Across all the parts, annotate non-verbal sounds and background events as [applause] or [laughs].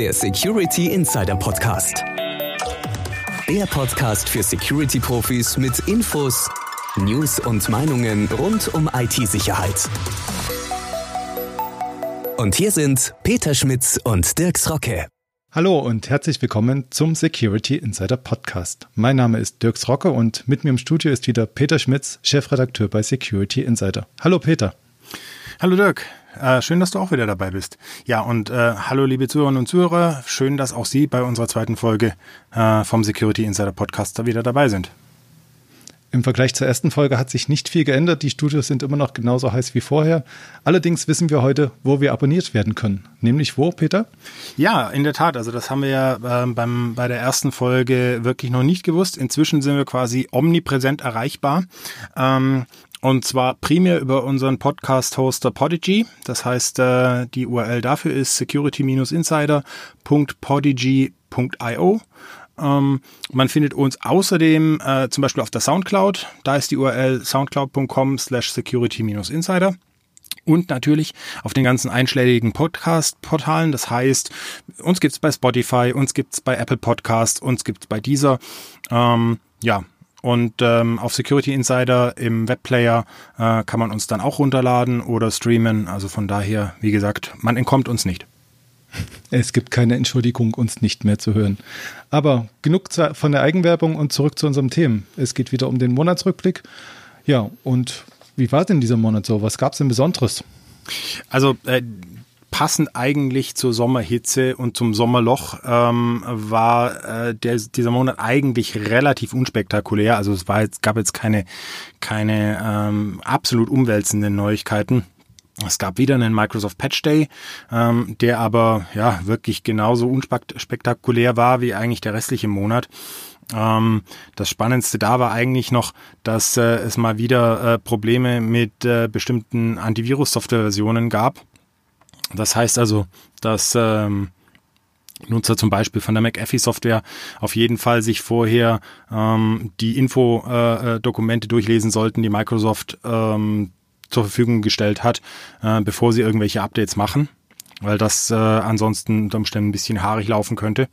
der Security Insider Podcast. Der Podcast für Security-Profis mit Infos, News und Meinungen rund um IT-Sicherheit. Und hier sind Peter Schmitz und Dirks Rocke. Hallo und herzlich willkommen zum Security Insider Podcast. Mein Name ist Dirks Rocke und mit mir im Studio ist wieder Peter Schmitz, Chefredakteur bei Security Insider. Hallo Peter. Hallo Dirk, äh, schön, dass du auch wieder dabei bist. Ja, und äh, hallo liebe Zuhörerinnen und Zuhörer, schön, dass auch Sie bei unserer zweiten Folge äh, vom Security Insider Podcast wieder dabei sind. Im Vergleich zur ersten Folge hat sich nicht viel geändert. Die Studios sind immer noch genauso heiß wie vorher. Allerdings wissen wir heute, wo wir abonniert werden können. Nämlich wo, Peter? Ja, in der Tat. Also das haben wir ja äh, beim, bei der ersten Folge wirklich noch nicht gewusst. Inzwischen sind wir quasi omnipräsent erreichbar. Ähm, und zwar primär über unseren Podcast-Hoster Podigy. Das heißt, äh, die URL dafür ist security-insider.podigy.io. Ähm, man findet uns außerdem äh, zum Beispiel auf der Soundcloud. Da ist die URL soundcloud.com slash security-insider. Und natürlich auf den ganzen einschlägigen Podcast-Portalen. Das heißt, uns gibt's bei Spotify, uns gibt's bei Apple Podcast, uns gibt's bei dieser. Ähm, ja, und ähm, auf Security Insider im Webplayer äh, kann man uns dann auch runterladen oder streamen. Also von daher, wie gesagt, man entkommt uns nicht. Es gibt keine Entschuldigung, uns nicht mehr zu hören. Aber genug von der Eigenwerbung und zurück zu unserem Themen. Es geht wieder um den Monatsrückblick. Ja, und wie war denn dieser Monat so? Was gab es denn Besonderes? Also äh, passend eigentlich zur Sommerhitze und zum Sommerloch ähm, war äh, der, dieser Monat eigentlich relativ unspektakulär. Also es war jetzt, gab jetzt keine, keine ähm, absolut umwälzenden Neuigkeiten. Es gab wieder einen Microsoft Patch Day, ähm, der aber ja wirklich genauso unspektakulär war wie eigentlich der restliche Monat. Ähm, das Spannendste da war eigentlich noch, dass äh, es mal wieder äh, Probleme mit äh, bestimmten Antivirus-Software-Versionen gab. Das heißt also, dass ähm, Nutzer zum Beispiel von der McAfee-Software auf jeden Fall sich vorher ähm, die Info-Dokumente äh, durchlesen sollten, die Microsoft ähm, zur Verfügung gestellt hat, äh, bevor sie irgendwelche Updates machen weil das äh, ansonsten unter Umständen ein bisschen haarig laufen könnte.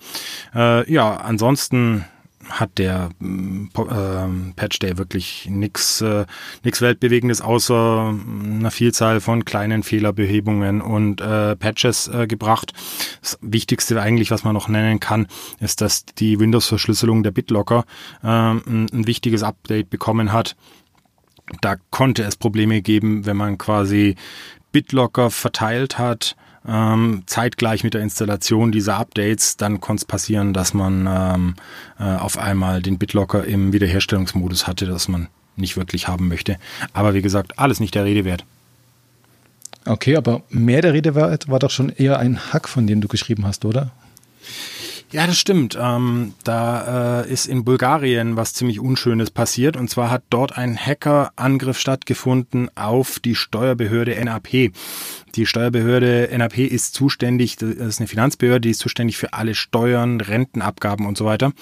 Äh, ja, ansonsten hat der äh, Patch Day wirklich nichts äh, nix weltbewegendes außer einer Vielzahl von kleinen Fehlerbehebungen und äh, Patches äh, gebracht. Das Wichtigste eigentlich, was man noch nennen kann, ist, dass die Windows-Verschlüsselung der BitLocker äh, ein, ein wichtiges Update bekommen hat. Da konnte es Probleme geben, wenn man quasi BitLocker verteilt hat ähm, zeitgleich mit der Installation dieser Updates, dann konnte es passieren, dass man ähm, äh, auf einmal den BitLocker im Wiederherstellungsmodus hatte, das man nicht wirklich haben möchte. Aber wie gesagt, alles nicht der Rede wert. Okay, aber mehr der Rede wert war doch schon eher ein Hack, von dem du geschrieben hast, oder? Ja, das stimmt. Ähm, da äh, ist in Bulgarien was ziemlich Unschönes passiert. Und zwar hat dort ein Hackerangriff stattgefunden auf die Steuerbehörde NAP. Die Steuerbehörde NAP ist zuständig, das ist eine Finanzbehörde, die ist zuständig für alle Steuern, Rentenabgaben und so weiter.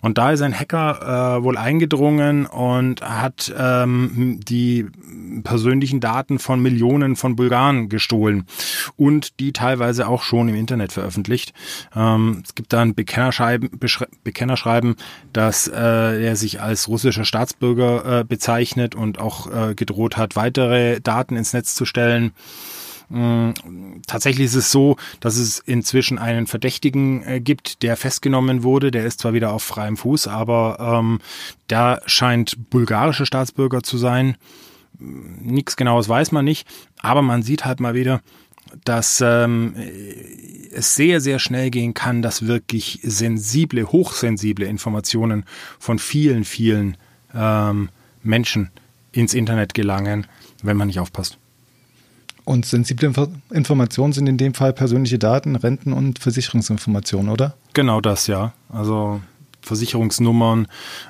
Und da ist ein Hacker äh, wohl eingedrungen und hat ähm, die persönlichen Daten von Millionen von Bulgaren gestohlen und die teilweise auch schon im Internet veröffentlicht. Ähm, es gibt da ein Bekennerschreiben, Bekennerschreiben dass äh, er sich als russischer Staatsbürger äh, bezeichnet und auch äh, gedroht hat, weitere Daten ins Netz zu stellen. Mm, tatsächlich ist es so, dass es inzwischen einen Verdächtigen äh, gibt, der festgenommen wurde. Der ist zwar wieder auf freiem Fuß, aber ähm, da scheint bulgarische Staatsbürger zu sein. Nichts Genaues weiß man nicht, aber man sieht halt mal wieder, dass ähm, es sehr, sehr schnell gehen kann, dass wirklich sensible, hochsensible Informationen von vielen, vielen ähm, Menschen ins Internet gelangen, wenn man nicht aufpasst. Und sensible Informationen sind in dem Fall persönliche Daten, Renten und Versicherungsinformationen, oder? Genau das, ja. Also Versicherungsnummern,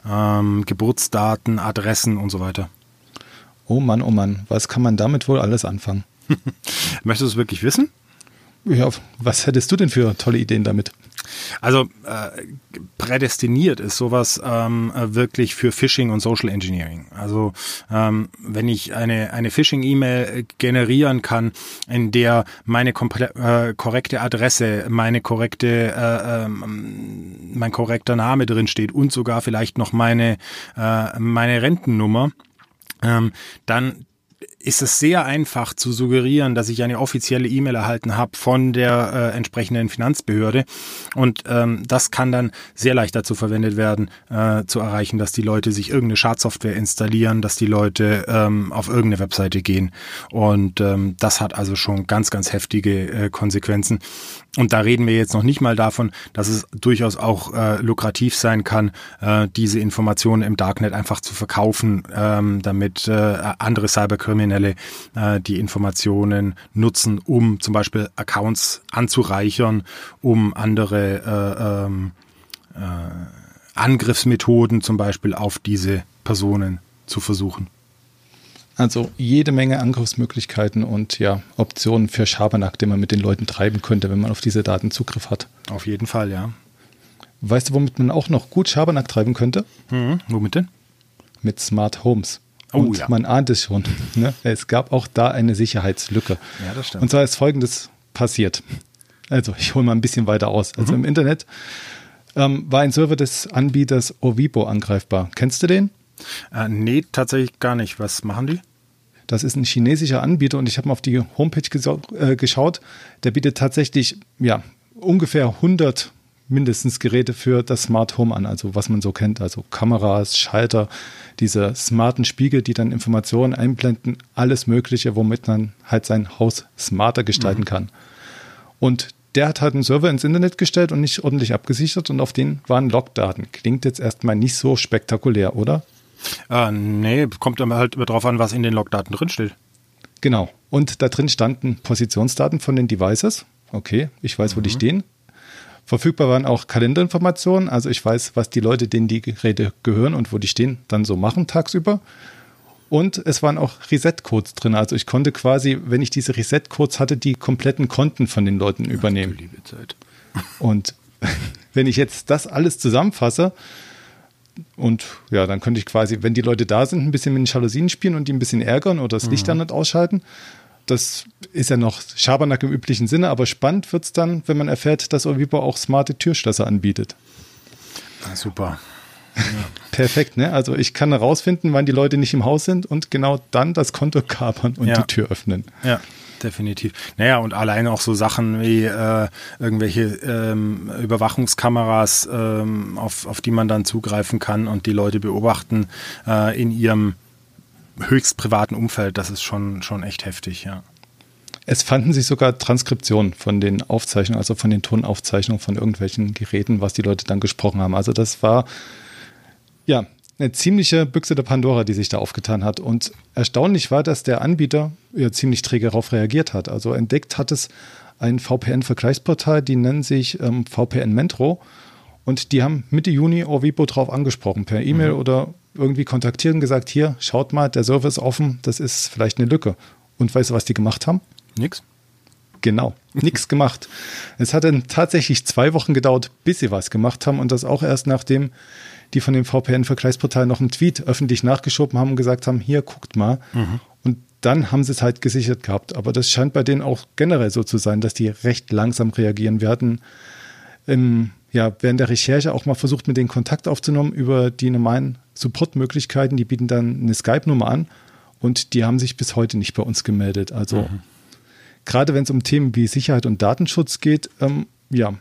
ähm, Geburtsdaten, Adressen und so weiter. Oh Mann, oh Mann, was kann man damit wohl alles anfangen? [laughs] Möchtest du es wirklich wissen? Ja, was hättest du denn für tolle Ideen damit? Also äh, prädestiniert ist sowas ähm, wirklich für Phishing und Social Engineering. Also ähm, wenn ich eine, eine Phishing-E-Mail generieren kann, in der meine äh, korrekte Adresse, meine korrekte, äh, ähm, mein korrekter Name drin steht und sogar vielleicht noch meine, äh, meine Rentennummer, ähm, dann ist es sehr einfach zu suggerieren, dass ich eine offizielle E-Mail erhalten habe von der äh, entsprechenden Finanzbehörde. Und ähm, das kann dann sehr leicht dazu verwendet werden, äh, zu erreichen, dass die Leute sich irgendeine Schadsoftware installieren, dass die Leute ähm, auf irgendeine Webseite gehen. Und ähm, das hat also schon ganz, ganz heftige äh, Konsequenzen. Und da reden wir jetzt noch nicht mal davon, dass es durchaus auch äh, lukrativ sein kann, äh, diese Informationen im Darknet einfach zu verkaufen, ähm, damit äh, andere Cyberkriminelle äh, die Informationen nutzen, um zum Beispiel Accounts anzureichern, um andere äh, ähm, äh, Angriffsmethoden zum Beispiel auf diese Personen zu versuchen. Also jede Menge Angriffsmöglichkeiten und ja, Optionen für Schabernack, den man mit den Leuten treiben könnte, wenn man auf diese Daten Zugriff hat. Auf jeden Fall, ja. Weißt du, womit man auch noch gut Schabernack treiben könnte? Mhm. Womit denn? Mit Smart Homes. Oh, und ja. man ahnt es schon. [laughs] Ne? Es gab auch da eine Sicherheitslücke. Ja, das stimmt. Und zwar ist folgendes passiert. Also, ich hole mal ein bisschen weiter aus. Also im Internet ähm, war ein Server des Anbieters Ovibo angreifbar. Kennst du den? Äh, nee, tatsächlich gar nicht. Was machen die? Das ist ein chinesischer Anbieter und ich habe mal auf die Homepage äh, geschaut. Der bietet tatsächlich ja, ungefähr 100 mindestens Geräte für das Smart Home an, also was man so kennt, also Kameras, Schalter, diese smarten Spiegel, die dann Informationen einblenden, alles Mögliche, womit man halt sein Haus smarter gestalten mhm. kann. Und der hat halt einen Server ins Internet gestellt und nicht ordentlich abgesichert und auf den waren Logdaten. Klingt jetzt erstmal nicht so spektakulär, oder? Äh, nee, kommt aber halt immer drauf an, was in den Logdaten drinsteht. Genau. Und da drin standen Positionsdaten von den Devices. Okay, ich weiß, wo die stehen. Verfügbar waren auch Kalenderinformationen, also ich weiß, was die Leute, denen die Geräte gehören und wo die stehen, dann so machen tagsüber. Und es waren auch Reset-Codes drin. Also ich konnte quasi, wenn ich diese Reset-Codes hatte, die kompletten Konten von den Leuten übernehmen. Liebe Zeit. Und [laughs] wenn ich jetzt das alles zusammenfasse, und ja, dann könnte ich quasi, wenn die Leute da sind, ein bisschen mit den Jalousien spielen und die ein bisschen ärgern oder das Licht mhm. dann nicht ausschalten. Das ist ja noch Schabernack im üblichen Sinne, aber spannend wird es dann, wenn man erfährt, dass Ovibo auch smarte Türschlösser anbietet. Ah, super. Ja. [laughs] Perfekt, ne? Also ich kann herausfinden, wann die Leute nicht im Haus sind und genau dann das Konto kapern und ja. die Tür öffnen. Ja, definitiv. Naja, und allein auch so Sachen wie äh, irgendwelche ähm, Überwachungskameras, ähm, auf, auf die man dann zugreifen kann und die Leute beobachten äh, in ihrem höchst privaten Umfeld, das ist schon, schon echt heftig, ja. Es fanden sich sogar Transkriptionen von den Aufzeichnungen, also von den Tonaufzeichnungen von irgendwelchen Geräten, was die Leute dann gesprochen haben. Also das war ja eine ziemliche Büchse der Pandora, die sich da aufgetan hat. Und erstaunlich war, dass der Anbieter ja ziemlich träge darauf reagiert hat. Also entdeckt hat es ein VPN-Vergleichsportal, die nennen sich ähm, VPN Mentro. Und die haben Mitte Juni Orvipo drauf angesprochen, per E-Mail mhm. oder irgendwie kontaktiert und gesagt, hier, schaut mal, der Server ist offen, das ist vielleicht eine Lücke. Und weißt du, was die gemacht haben? Nix. Genau, nichts gemacht. Es hat dann tatsächlich zwei Wochen gedauert, bis sie was gemacht haben und das auch erst nachdem die von dem VPN-Vergleichsportal noch einen Tweet öffentlich nachgeschoben haben und gesagt haben, hier, guckt mal. Mhm. Und dann haben sie es halt gesichert gehabt. Aber das scheint bei denen auch generell so zu sein, dass die recht langsam reagieren. Wir hatten im, ja, während der Recherche auch mal versucht, mit denen Kontakt aufzunehmen über die normalen Support-Möglichkeiten. Die bieten dann eine Skype-Nummer an und die haben sich bis heute nicht bei uns gemeldet. Also mhm. gerade wenn es um Themen wie Sicherheit und Datenschutz geht, ähm, ja,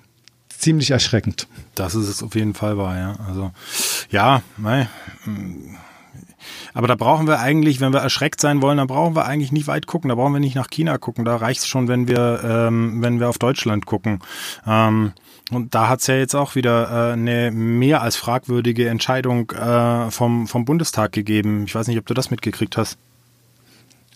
ziemlich erschreckend. Das ist es auf jeden Fall wahr, ja. Also ja, mei, aber da brauchen wir eigentlich, wenn wir erschreckt sein wollen, dann brauchen wir eigentlich nicht weit gucken. Da brauchen wir nicht nach China gucken. Da reicht es schon, wenn wir, ähm, wenn wir auf Deutschland gucken. Ähm, und da hat es ja jetzt auch wieder äh, eine mehr als fragwürdige Entscheidung äh, vom, vom Bundestag gegeben. Ich weiß nicht, ob du das mitgekriegt hast.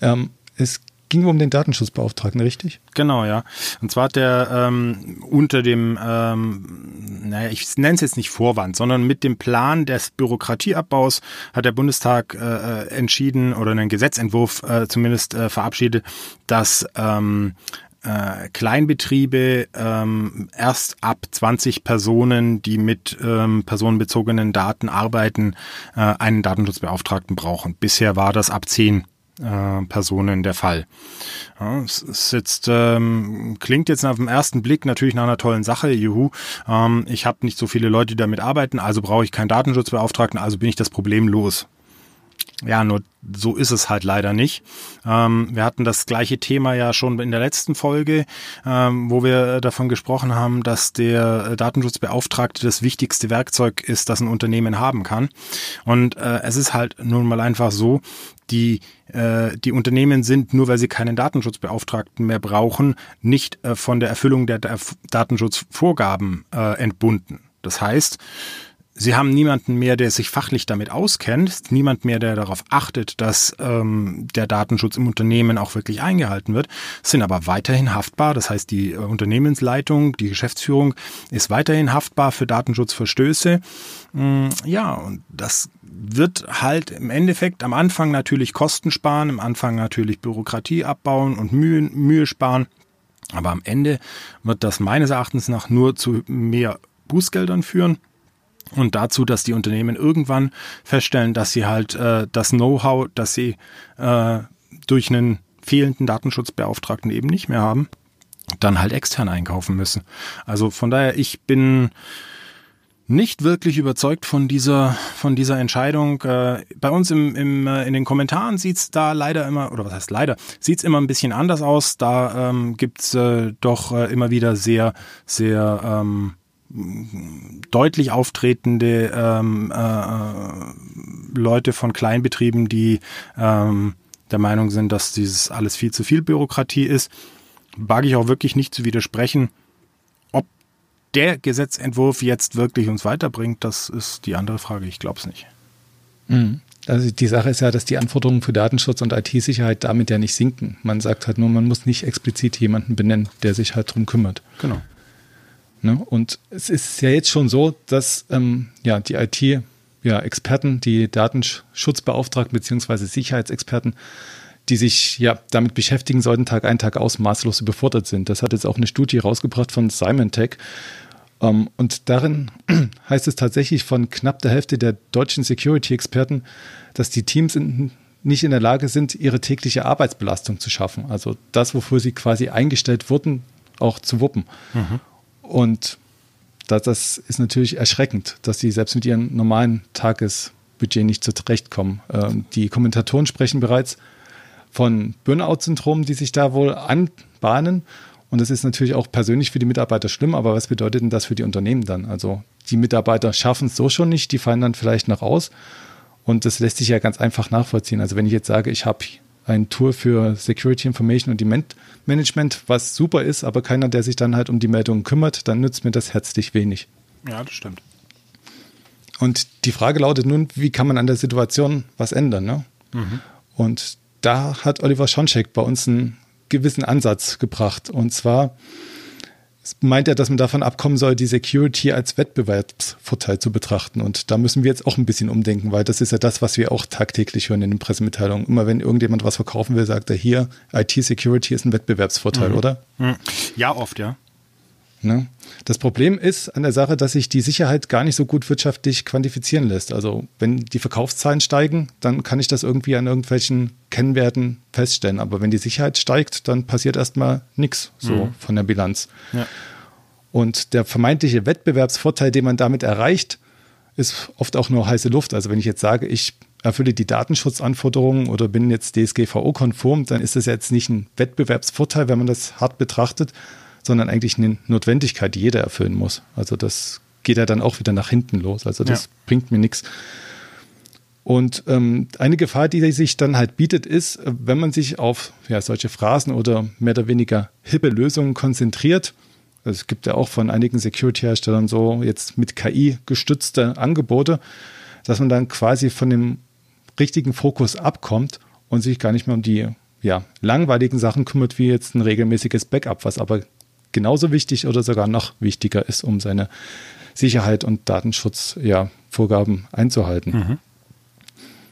Ähm, es ging um den Datenschutzbeauftragten, richtig? Genau, ja. Und zwar hat der ähm, unter dem, ähm, naja, ich nenne es jetzt nicht Vorwand, sondern mit dem Plan des Bürokratieabbaus hat der Bundestag äh, äh entschieden oder einen Gesetzentwurf äh, zumindest äh, verabschiedet, dass ähm, äh, Kleinbetriebe ähm, erst ab 20 Personen, die mit ähm, personenbezogenen Daten arbeiten, äh, einen Datenschutzbeauftragten brauchen. Bisher war das ab 10 äh, Personen der Fall. Ja, es ist jetzt ähm, klingt jetzt auf den ersten Blick natürlich nach einer tollen Sache. Juhu, ähm, ich habe nicht so viele Leute, die damit arbeiten, also brauche ich keinen Datenschutzbeauftragten, also bin ich das Problem los. Ja, nur so ist es halt leider nicht. Ähm, wir hatten das gleiche Thema ja schon in der letzten Folge, ähm, wo wir davon gesprochen haben, dass der Datenschutzbeauftragte das wichtigste Werkzeug ist, das ein Unternehmen haben kann. Und äh, es ist halt nun mal einfach so, die, äh, die Unternehmen sind, nur weil sie keinen Datenschutzbeauftragten mehr brauchen, nicht äh, von der Erfüllung der Datenschutzvorgaben äh, entbunden. Das heißt, Sie haben niemanden mehr, der sich fachlich damit auskennt, niemand mehr, der darauf achtet, dass ähm, der Datenschutz im Unternehmen auch wirklich eingehalten wird, sind aber weiterhin haftbar. Das heißt, die äh, Unternehmensleitung, die Geschäftsführung ist weiterhin haftbar für Datenschutzverstöße. Mm, ja, und das wird halt im Endeffekt am Anfang natürlich Kosten sparen, am Anfang natürlich Bürokratie abbauen und Mühe, Mühe sparen. Aber am Ende wird das meines Erachtens nach nur zu mehr Bußgeldern führen und dazu, dass die Unternehmen irgendwann feststellen, dass sie halt äh, das Know-how, das sie äh, durch einen fehlenden Datenschutzbeauftragten eben nicht mehr haben, dann halt extern einkaufen müssen. Also von daher, ich bin nicht wirklich überzeugt von dieser von dieser Entscheidung. Äh, bei uns im, im, äh, in den Kommentaren sieht's da leider immer, oder was heißt leider, sieht's immer ein bisschen anders aus. Da ähm, gibt's äh, doch äh, immer wieder sehr, sehr ähm, deutlich auftretende ähm, äh, Leute von Kleinbetrieben, die ähm, der Meinung sind, dass dieses alles viel zu viel Bürokratie ist. Wage ich auch wirklich nicht zu widersprechen. Ob der Gesetzentwurf jetzt wirklich uns weiterbringt, das ist die andere Frage. Ich glaube es nicht. Mhm. Also die Sache ist ja, dass die Anforderungen für Datenschutz und IT-Sicherheit damit ja nicht sinken. Man sagt halt nur, man muss nicht explizit jemanden benennen, der sich halt drum kümmert. Genau. Ne? Und es ist ja jetzt schon so, dass ähm, ja, die IT-Experten, ja, die Datenschutzbeauftragten beziehungsweise Sicherheitsexperten, die sich ja damit beschäftigen sollten, Tag ein, Tag aus maßlos überfordert sind. Das hat jetzt auch eine Studie rausgebracht von Symantec. Ähm, und darin [clears throat] heißt es tatsächlich von knapp der Hälfte der deutschen Security-Experten, dass die Teams in, nicht in der Lage sind, ihre tägliche Arbeitsbelastung zu schaffen. Also das, wofür sie quasi eingestellt wurden, auch zu wuppen. Mhm. Und das, das ist natürlich erschreckend, dass sie selbst mit ihrem normalen Tagesbudget nicht zurechtkommen. Ähm, die Kommentatoren sprechen bereits von Burnout-Syndromen, die sich da wohl anbahnen. Und das ist natürlich auch persönlich für die Mitarbeiter schlimm, aber was bedeutet denn das für die Unternehmen dann? Also die Mitarbeiter schaffen es so schon nicht, die fallen dann vielleicht noch aus. Und das lässt sich ja ganz einfach nachvollziehen. Also wenn ich jetzt sage, ich habe ein Tool für Security Information und Demand Management, was super ist, aber keiner, der sich dann halt um die Meldungen kümmert, dann nützt mir das herzlich wenig. Ja, das stimmt. Und die Frage lautet nun, wie kann man an der Situation was ändern? Ne? Mhm. Und da hat Oliver Schoncheck bei uns einen gewissen Ansatz gebracht. Und zwar meint er, dass man davon abkommen soll, die Security als Wettbewerbsvorteil zu betrachten. Und da müssen wir jetzt auch ein bisschen umdenken, weil das ist ja das, was wir auch tagtäglich hören in den Pressemitteilungen. Immer wenn irgendjemand was verkaufen will, sagt er hier, IT-Security ist ein Wettbewerbsvorteil, mhm. oder? Mhm. Ja, oft, ja. Ne? Das Problem ist an der Sache, dass sich die Sicherheit gar nicht so gut wirtschaftlich quantifizieren lässt. Also wenn die Verkaufszahlen steigen, dann kann ich das irgendwie an irgendwelchen Kennwerten feststellen. Aber wenn die Sicherheit steigt, dann passiert erstmal nichts so mhm. von der Bilanz. Ja. Und der vermeintliche Wettbewerbsvorteil, den man damit erreicht, ist oft auch nur heiße Luft. Also wenn ich jetzt sage, ich erfülle die Datenschutzanforderungen oder bin jetzt DSGVO-konform, dann ist das jetzt nicht ein Wettbewerbsvorteil, wenn man das hart betrachtet, sondern eigentlich eine Notwendigkeit, die jeder erfüllen muss. Also das geht ja dann auch wieder nach hinten los. Also das ja. bringt mir nichts. Und ähm, eine Gefahr, die sich dann halt bietet, ist, wenn man sich auf ja, solche Phrasen oder mehr oder weniger hippe Lösungen konzentriert. Also es gibt ja auch von einigen Security-Herstellern so jetzt mit KI gestützte Angebote, dass man dann quasi von dem richtigen Fokus abkommt und sich gar nicht mehr um die ja, langweiligen Sachen kümmert, wie jetzt ein regelmäßiges Backup, was aber genauso wichtig oder sogar noch wichtiger ist, um seine Sicherheit und Datenschutzvorgaben ja, einzuhalten. Mhm.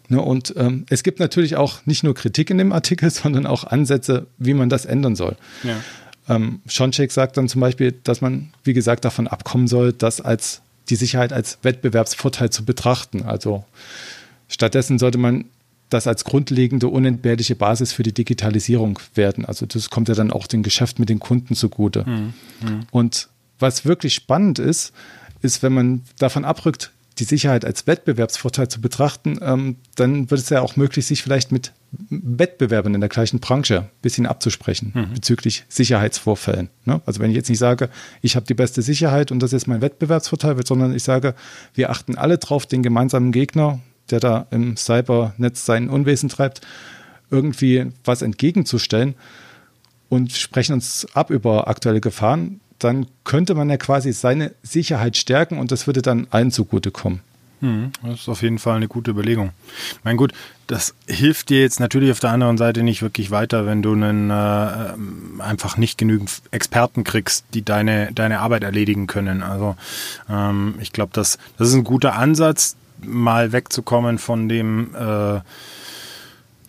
Ne, und ähm, es gibt natürlich auch nicht nur Kritik in dem Artikel, [laughs] sondern auch Ansätze, wie man das ändern soll. Ja. Ähm, Schoncheck sagt dann zum Beispiel, dass man, wie gesagt, davon abkommen soll, das als die Sicherheit als Wettbewerbsvorteil zu betrachten. Also stattdessen sollte man das als grundlegende, unentbehrliche Basis für die Digitalisierung werden. Also das kommt ja dann auch dem Geschäft mit den Kunden zugute. Mhm. Mhm. Und was wirklich spannend ist, ist, wenn man davon abrückt, die Sicherheit als Wettbewerbsvorteil zu betrachten, ähm, dann wird es ja auch möglich, sich vielleicht mit Wettbewerbern in der gleichen Branche ein bisschen abzusprechen mhm. bezüglich Sicherheitsvorfällen. Ne? Also wenn ich jetzt nicht sage, ich habe die beste Sicherheit und das ist mein Wettbewerbsvorteil, sondern ich sage, wir achten alle drauf, den gemeinsamen Gegner, der da im Cybernetz sein Unwesen treibt, irgendwie was entgegenzustellen und sprechen uns ab über aktuelle Gefahren, dann könnte man ja quasi seine Sicherheit stärken und das würde dann allen zugutekommen. Hm, das ist auf jeden Fall eine gute Überlegung. Mein gut, das hilft dir jetzt natürlich auf der anderen Seite nicht wirklich weiter, wenn du einen, äh, einfach nicht genügend Experten kriegst, die deine, deine Arbeit erledigen können. Also ähm, ich glaube, das, das ist ein guter Ansatz, mal wegzukommen von dem äh,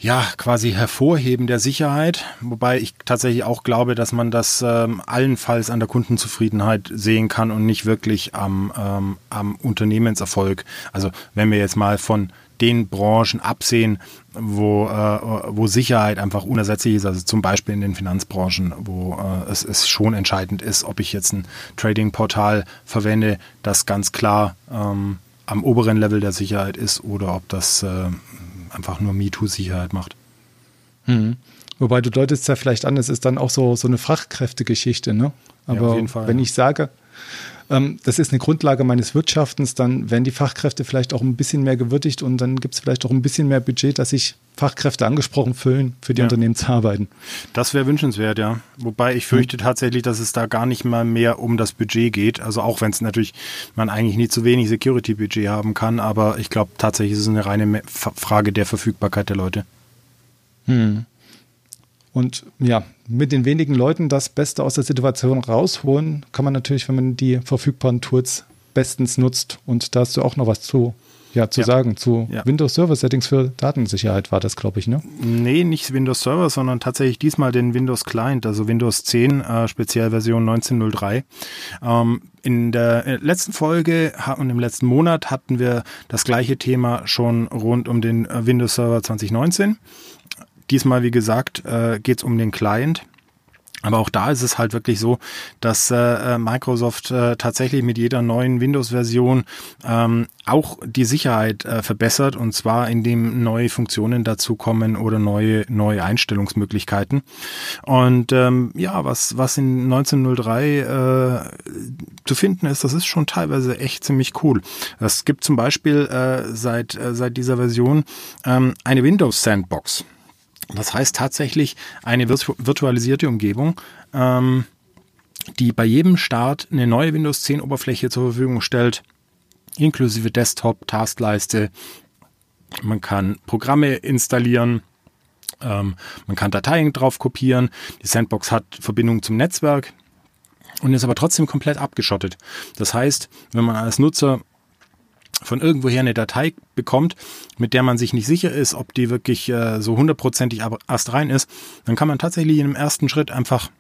ja, quasi Hervorheben der Sicherheit, wobei ich tatsächlich auch glaube, dass man das ähm, allenfalls an der Kundenzufriedenheit sehen kann und nicht wirklich am, ähm, am Unternehmenserfolg. Also wenn wir jetzt mal von den Branchen absehen, wo, äh, wo Sicherheit einfach unersetzlich ist, also zum Beispiel in den Finanzbranchen, wo äh, es, es schon entscheidend ist, ob ich jetzt ein Trading-Portal verwende, das ganz klar ähm, am oberen Level der Sicherheit ist oder ob das äh, einfach nur MeToo-Sicherheit macht. Mhm. Wobei du deutest ja vielleicht an, es ist dann auch so, so eine Fachkräftegeschichte, ne? Aber ja, Fall, wenn ich sage, das ist eine Grundlage meines Wirtschaftens, dann werden die Fachkräfte vielleicht auch ein bisschen mehr gewürdigt und dann gibt es vielleicht auch ein bisschen mehr Budget, dass sich Fachkräfte angesprochen fühlen, für die ja. Unternehmen zu arbeiten. Das wäre wünschenswert, ja. Wobei ich fürchte mhm. tatsächlich, dass es da gar nicht mal mehr um das Budget geht. Also auch wenn es natürlich man eigentlich nie zu wenig Security-Budget haben kann, aber ich glaube tatsächlich ist es eine reine Frage der Verfügbarkeit der Leute. Hm. Und ja, mit den wenigen Leuten das Beste aus der Situation rausholen, kann man natürlich, wenn man die verfügbaren Tools bestens nutzt. Und da hast du auch noch was zu, ja, zu ja. sagen. Zu ja. Windows Server Settings für Datensicherheit war das, glaube ich, ne? Nee, nicht Windows Server, sondern tatsächlich diesmal den Windows Client, also Windows 10, äh, Spezialversion 1903. Ähm, in der äh, letzten Folge und im letzten Monat hatten wir das gleiche Thema schon rund um den äh, Windows Server 2019. Diesmal, wie gesagt, äh, geht es um den Client. Aber auch da ist es halt wirklich so, dass äh, äh, Microsoft äh, tatsächlich mit jeder neuen Windows-Version ähm, auch die Sicherheit äh, verbessert und zwar indem neue Funktionen dazukommen oder neue neue Einstellungsmöglichkeiten. Und ähm, ja, was was in 1903 äh, zu finden ist, das ist schon teilweise echt ziemlich cool. Es gibt zum Beispiel äh, seit äh, seit dieser Version ähm, eine Windows Sandbox. Das heißt tatsächlich eine virtualisierte Umgebung, ähm, die bei jedem Start eine neue Windows 10 Oberfläche zur Verfügung stellt, inklusive Desktop, Taskleiste. Man kann Programme installieren, ähm, man kann Dateien drauf kopieren. Die Sandbox hat Verbindung zum Netzwerk und ist aber trotzdem komplett abgeschottet. Das heißt, wenn man als Nutzer von irgendwoher eine Datei bekommt, mit der man sich nicht sicher ist, ob die wirklich äh, so hundertprozentig astrein ist, dann kann man tatsächlich in dem ersten Schritt einfach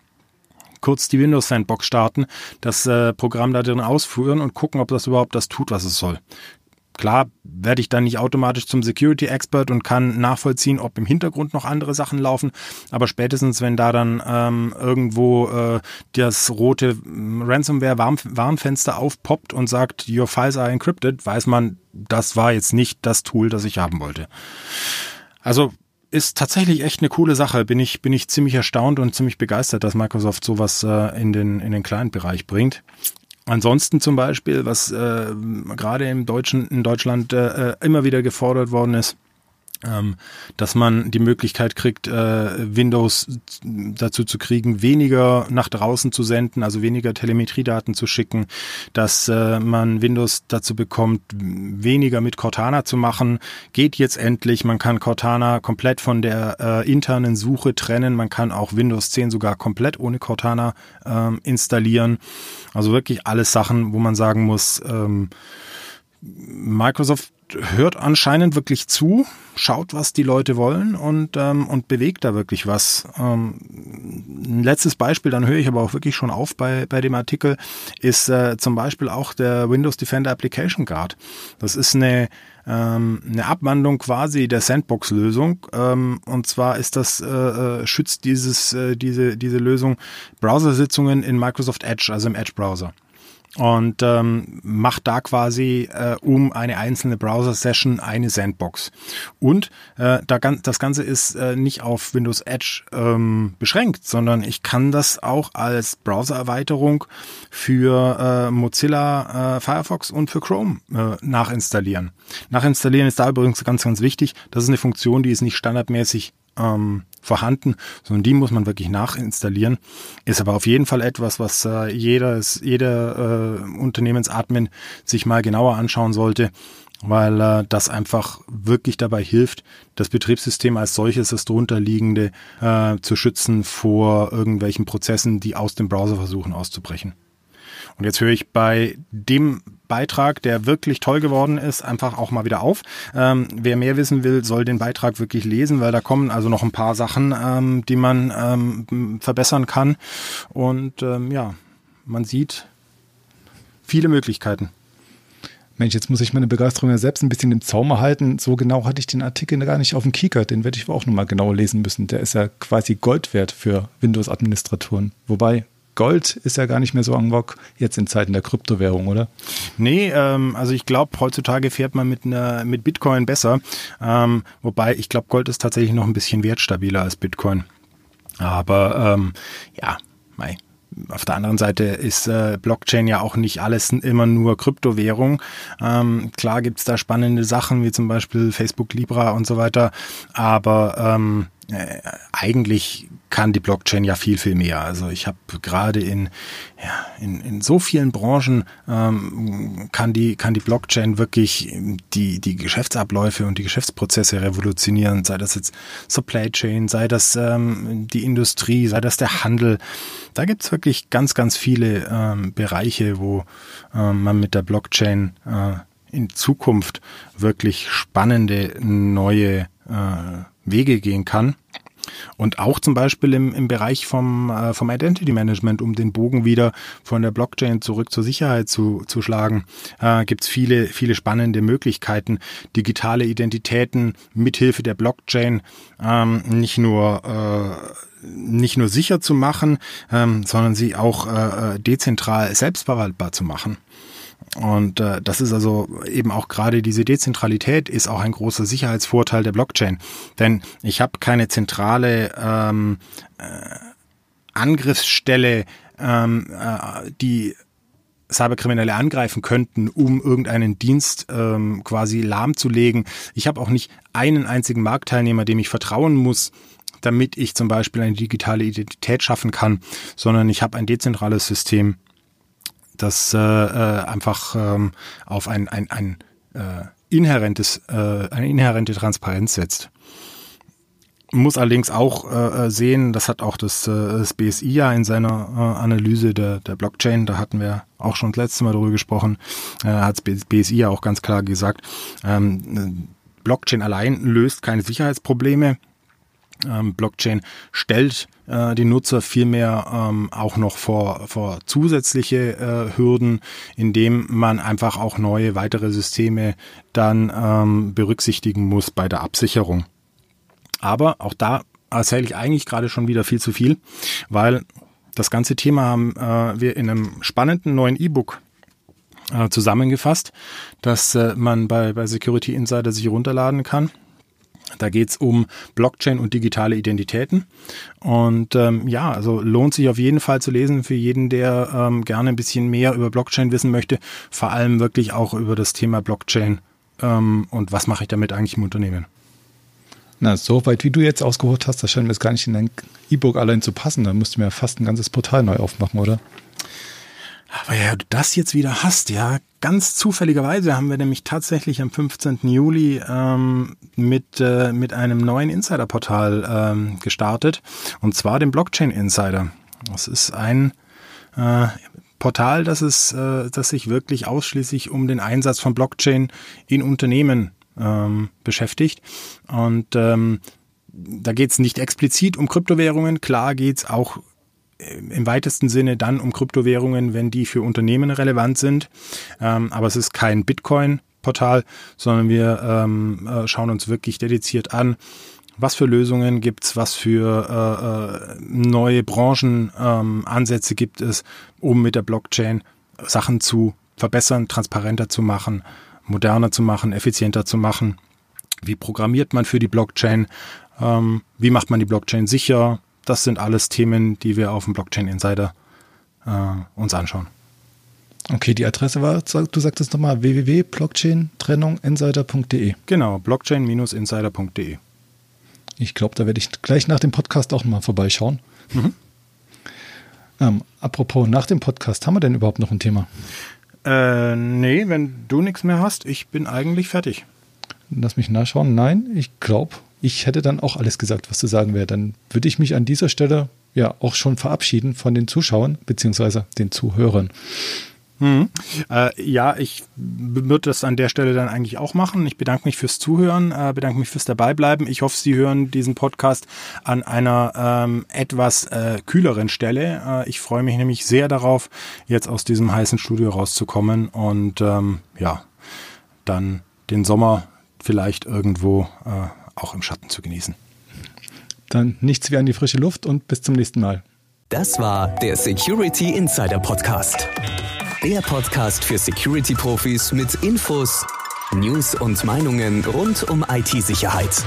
kurz die Windows Sandbox starten, das äh, Programm da drin ausführen und gucken, ob das überhaupt das tut, was es soll. Klar werde ich dann nicht automatisch zum Security Expert und kann nachvollziehen, ob im Hintergrund noch andere Sachen laufen. Aber spätestens, wenn da dann ähm, irgendwo äh, das rote mm, Ransomware-Warnfenster aufpoppt und sagt, Your files are encrypted, weiß man, das war jetzt nicht das Tool, das ich haben wollte. Also ist tatsächlich echt eine coole Sache. Bin ich, bin ich ziemlich erstaunt und ziemlich begeistert, dass Microsoft sowas äh, in den, in den Client-Bereich bringt. Ansonsten zum Beispiel, was äh, gerade im Deutschen, in Deutschland äh, äh immer wieder gefordert worden ist, dass man die Möglichkeit kriegt, äh, Windows dazu zu kriegen, weniger nach draußen zu senden, also weniger Telemetriedaten zu schicken, dass äh, man Windows dazu bekommt, weniger mit Cortana zu machen, geht jetzt endlich. Man kann Cortana komplett von der äh, internen Suche trennen. Man kann auch Windows 10 sogar komplett ohne Cortana ähm, installieren. Also wirklich alles Sachen, wo man sagen muss, ähm, Microsoft hört anscheinend wirklich zu, schaut, was die Leute wollen und, ähm, und bewegt da wirklich was. Ähm, ein letztes Beispiel, dann höre ich aber auch wirklich schon auf bei, bei dem Artikel, ist äh, zum Beispiel auch der Windows Defender Application Guard. Das ist eine ähm, eine Abwandlung quasi der Sandbox-Lösung. Ähm, und zwar ist das äh, äh, schützt dieses äh, diese diese Lösung Browsersitzungen in Microsoft Edge, also im Edge-Browser und ähm, macht da quasi äh, um eine einzelne Browser-Session eine Sandbox. Und äh, da, das Ganze ist äh, nicht auf Windows Edge ähm, beschränkt, sondern ich kann das auch als Browser-Erweiterung für äh, Mozilla äh, Firefox und für Chrome äh, nachinstallieren. Nachinstallieren ist da übrigens ganz, ganz wichtig. Das ist eine Funktion, die ist nicht standardmäßig ähm, vorhanden, sondern die muss man wirklich nachinstallieren. Ist aber auf jeden Fall etwas, was äh, jedes, jeder äh, Unternehmensadmin sich mal genauer anschauen sollte, weil äh, das einfach wirklich dabei hilft, das Betriebssystem als solches, das drunterliegende, äh, zu schützen vor irgendwelchen Prozessen, die aus dem Browser versuchen auszubrechen. Und jetzt höre ich bei dem Beitrag, der wirklich toll geworden ist, einfach auch mal wieder auf. Ähm, wer mehr wissen will, soll den Beitrag wirklich lesen, weil da kommen also noch ein paar Sachen, ähm, die man ähm, verbessern kann. Und ähm, ja, man sieht viele Möglichkeiten. Mensch, jetzt muss ich meine Begeisterung ja selbst ein bisschen im Zaum erhalten. So genau hatte ich den Artikel gar nicht auf dem Kieker. Den werde ich auch nochmal genau lesen müssen. Der ist ja quasi Gold wert für Windows-Administratoren. Wobei, Gold ist ja gar nicht mehr so en vogue jetzt in Zeiten der Kryptowährung, oder? Nee, ähm, also ich glaube, heutzutage fährt man mit, einer, mit Bitcoin besser. Ähm, wobei ich glaube, Gold ist tatsächlich noch ein bisschen wertstabiler als Bitcoin. Aber ähm, ja, mei. Auf der anderen Seite ist äh, Blockchain ja auch nicht alles immer nur Kryptowährung. Ähm, klar gibt's da spannende Sachen wie zum Beispiel Facebook Libra und so weiter, aber ähm, äh, eigentlich kann die Blockchain ja viel, viel mehr. Also ich habe gerade in, ja, in, in so vielen Branchen ähm, kann, die, kann die Blockchain wirklich die, die Geschäftsabläufe und die Geschäftsprozesse revolutionieren, sei das jetzt Supply Chain, sei das ähm, die Industrie, sei das der Handel. Da gibt's wirklich ganz, ganz viele ähm, Bereiche, wo ähm, man mit der Blockchain äh, in Zukunft wirklich spannende neue äh, Wege gehen kann. Und auch zum Beispiel im, im Bereich vom, äh, vom Identity Management, um den Bogen wieder von der Blockchain zurück zur Sicherheit zu, zu schlagen, äh, gibt es viele, viele spannende Möglichkeiten, digitale Identitäten mithilfe der Blockchain ähm, nicht nur äh, nicht nur sicher zu machen, ähm, sondern sie auch äh, äh dezentral selbstverwaltbar zu machen. Und äh, das ist also eben auch gerade diese Dezentralität ist auch ein großer Sicherheitsvorteil der Blockchain. Denn ich habe keine zentrale ähm, äh, Angriffsstelle, ähm, äh, die Cyberkriminelle angreifen könnten, um irgendeinen Dienst ähm, quasi lahmzulegen. Ich habe auch nicht einen einzigen Marktteilnehmer, dem ich vertrauen muss, damit ich zum Beispiel eine digitale Identität schaffen kann, sondern ich habe ein dezentrales System, das äh, äh, einfach ähm, auf ein, ein, ein äh, inhärentes, äh, eine inhärente Transparenz setzt. Muss allerdings auch äh, äh sehen, das hat auch das, äh, das BSI ja in seiner äh, Analyse der, der Blockchain, da hatten wir auch schon das letzte Mal darüber gesprochen, äh, hat das BSI ja auch ganz klar gesagt, ähm, Blockchain allein löst keine Sicherheitsprobleme, Blockchain stellt äh, die Nutzer vielmehr ähm, auch noch vor, vor zusätzliche äh, Hürden, indem man einfach auch neue weitere Systeme dann ähm, berücksichtigen muss bei der Absicherung. Aber auch da erzähle ich eigentlich gerade schon wieder viel zu viel, weil das ganze Thema haben äh, wir in einem spannenden neuen E-Book äh, zusammengefasst, das äh, man bei, bei Security Insider sich runterladen kann. Da geht's um Blockchain und digitale Identitäten. Und ähm, ja, also lohnt sich auf jeden Fall zu lesen für jeden, der ähm, gerne ein bisschen mehr über Blockchain wissen möchte. Vor allem wirklich auch über das Thema Blockchain ähm, und was mache ich damit eigentlich im Unternehmen. Na, so weit wie du jetzt ausgeholt hast, das scheint mir jetzt gar nicht in dein E-Book allein zu passen. Da musst du mir fast ein ganzes Portal neu aufmachen, oder? Aber ja, du das jetzt wieder hast, ja, ganz zufälligerweise haben wir nämlich tatsächlich am 15. Juli ähm, mit, äh, mit einem neuen Insider-Portal ähm, gestartet, und zwar dem Blockchain Insider. Das ist ein äh, Portal, das, es, äh, das sich wirklich ausschließlich um den Einsatz von Blockchain in Unternehmen ähm, beschäftigt. Und ähm, da geht es nicht explizit um Kryptowährungen, klar geht es auch im weitesten Sinne dann um Kryptowährungen, wenn die für Unternehmen relevant sind. Ähm, aber es ist kein Bitcoin-Portal, sondern wir ähm, äh, schauen uns wirklich dediziert an, was für Lösungen gibt's, was für äh, äh, neue Branchenansätze ähm, gibt es, um mit der Blockchain Sachen zu verbessern, transparenter zu machen, moderner zu machen, effizienter zu machen. Wie programmiert man für die Blockchain? Ähm, wie macht man die Blockchain sicher? Das sind alles Themen, die wir auf dem Blockchain Insider äh, uns anschauen. Okay, die Adresse war, du sagtest nochmal www.blockchain-trennung-insider.de. Genau, blockchain-insider.de. Ich glaube, da werde ich gleich nach dem Podcast auch nochmal vorbeischauen. Mhm. Ähm, apropos, nach dem Podcast, haben wir denn überhaupt noch ein Thema? Äh, nee, wenn du nichts mehr hast, ich bin eigentlich fertig. Lass mich nachschauen. Nein, ich glaube, ich hätte dann auch alles gesagt, was zu sagen wäre. Dann würde ich mich an dieser Stelle ja auch schon verabschieden von den Zuschauern beziehungsweise den Zuhörern. Mhm. Äh, ja, ich würde das an der Stelle dann eigentlich auch machen. Ich bedanke mich fürs Zuhören, äh, bedanke mich fürs Dabeibleiben. Ich hoffe, Sie hören diesen Podcast an einer ähm, etwas äh, kühleren Stelle. Äh, ich freue mich nämlich sehr darauf, jetzt aus diesem heißen Studio rauszukommen und ähm, ja, dann den Sommer vielleicht irgendwo äh, auch im Schatten zu genießen. Dann nichts wie an die frische Luft und bis zum nächsten Mal. Das war der Security Insider Podcast. Der Podcast für Security-Profis mit Infos, News und Meinungen rund um IT-Sicherheit.